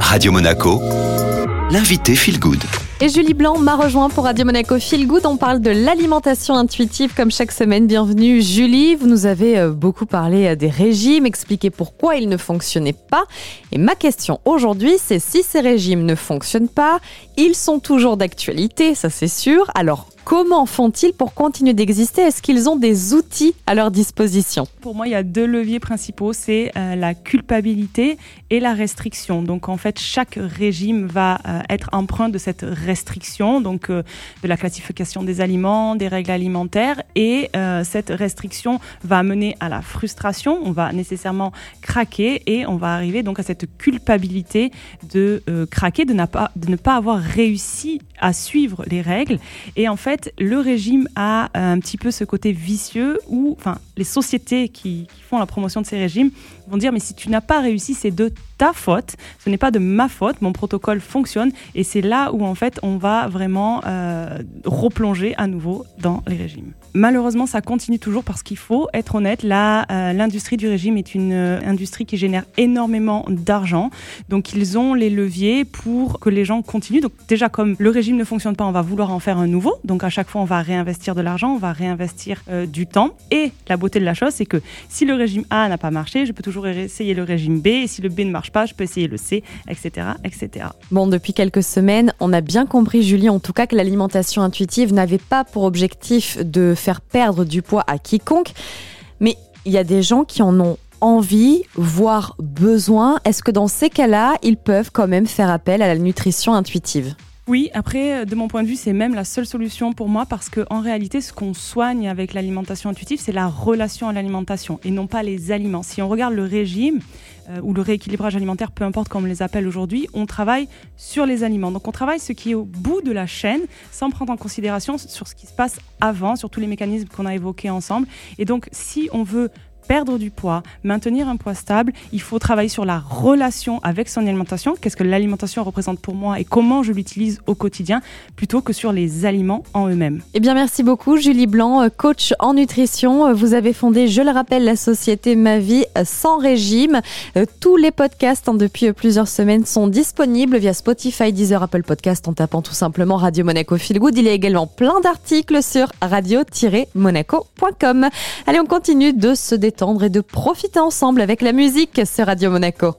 Radio Monaco, l'invité Feel Good. Et Julie Blanc m'a rejoint pour Radio Monaco Feel Good. On parle de l'alimentation intuitive comme chaque semaine. Bienvenue Julie. Vous nous avez euh, beaucoup parlé euh, des régimes, expliqué pourquoi ils ne fonctionnaient pas. Et ma question aujourd'hui, c'est si ces régimes ne fonctionnent pas, ils sont toujours d'actualité, ça c'est sûr. Alors Comment font-ils pour continuer d'exister? Est-ce qu'ils ont des outils à leur disposition? Pour moi, il y a deux leviers principaux, c'est euh, la culpabilité et la restriction. Donc en fait, chaque régime va euh, être empreint de cette restriction, donc euh, de la classification des aliments, des règles alimentaires, et cette restriction va mener à la frustration. On va nécessairement craquer et on va arriver donc à cette culpabilité de craquer, de, de ne pas avoir réussi à suivre les règles. Et en fait le régime a euh, un petit peu ce côté vicieux où, enfin, les sociétés qui, font la promotion de ces régimes vont dire mais si tu n'as pas réussi, c'est de ta faute, ce n'est pas de ma faute, mon protocole fonctionne. Et c'est là où en fait on va vraiment euh, replonger à nouveau dans les régimes. Malheureusement, ça continue toujours parce qu'il faut être honnête, là, euh, l'industrie du régime est une industrie qui génère énormément d'argent, donc ils ont les leviers pour que les gens continuent. Donc déjà comme le régime ne fonctionne pas, on va vouloir en faire un nouveau, donc à chaque fois, on va réinvestir de l'argent, on va réinvestir euh, du temps. Et la beauté de la chose, c'est que si le régime A n'a pas marché, je peux toujours essayer le régime B. Et si le B ne marche pas, je peux essayer le C, etc., etc. Bon, depuis quelques semaines, on a bien compris, Julie, en tout cas, que l'alimentation intuitive n'avait pas pour objectif de faire perdre du poids à quiconque. Mais il y a des gens qui en ont envie, voire besoin. Est-ce que dans ces cas-là, ils peuvent quand même faire appel à la nutrition intuitive? Oui, après, euh, de mon point de vue, c'est même la seule solution pour moi parce qu'en réalité, ce qu'on soigne avec l'alimentation intuitive, c'est la relation à l'alimentation et non pas les aliments. Si on regarde le régime euh, ou le rééquilibrage alimentaire, peu importe comment on les appelle aujourd'hui, on travaille sur les aliments. Donc on travaille ce qui est au bout de la chaîne sans prendre en considération sur ce qui se passe avant, sur tous les mécanismes qu'on a évoqués ensemble. Et donc si on veut perdre du poids, maintenir un poids stable, il faut travailler sur la relation avec son alimentation, qu'est-ce que l'alimentation représente pour moi et comment je l'utilise au quotidien, plutôt que sur les aliments en eux-mêmes. Eh bien, merci beaucoup, Julie Blanc, euh, coach en nutrition. Euh, vous avez fondé, je le rappelle, la société Ma Vie sans régime. Euh, tous les podcasts hein, depuis plusieurs semaines sont disponibles via Spotify, Deezer, Apple Podcast en tapant tout simplement Radio Monaco Feel Good. Il y a également plein d'articles sur radio-monaco.com. Allez, on continue de se et de profiter ensemble avec la musique sur Radio Monaco.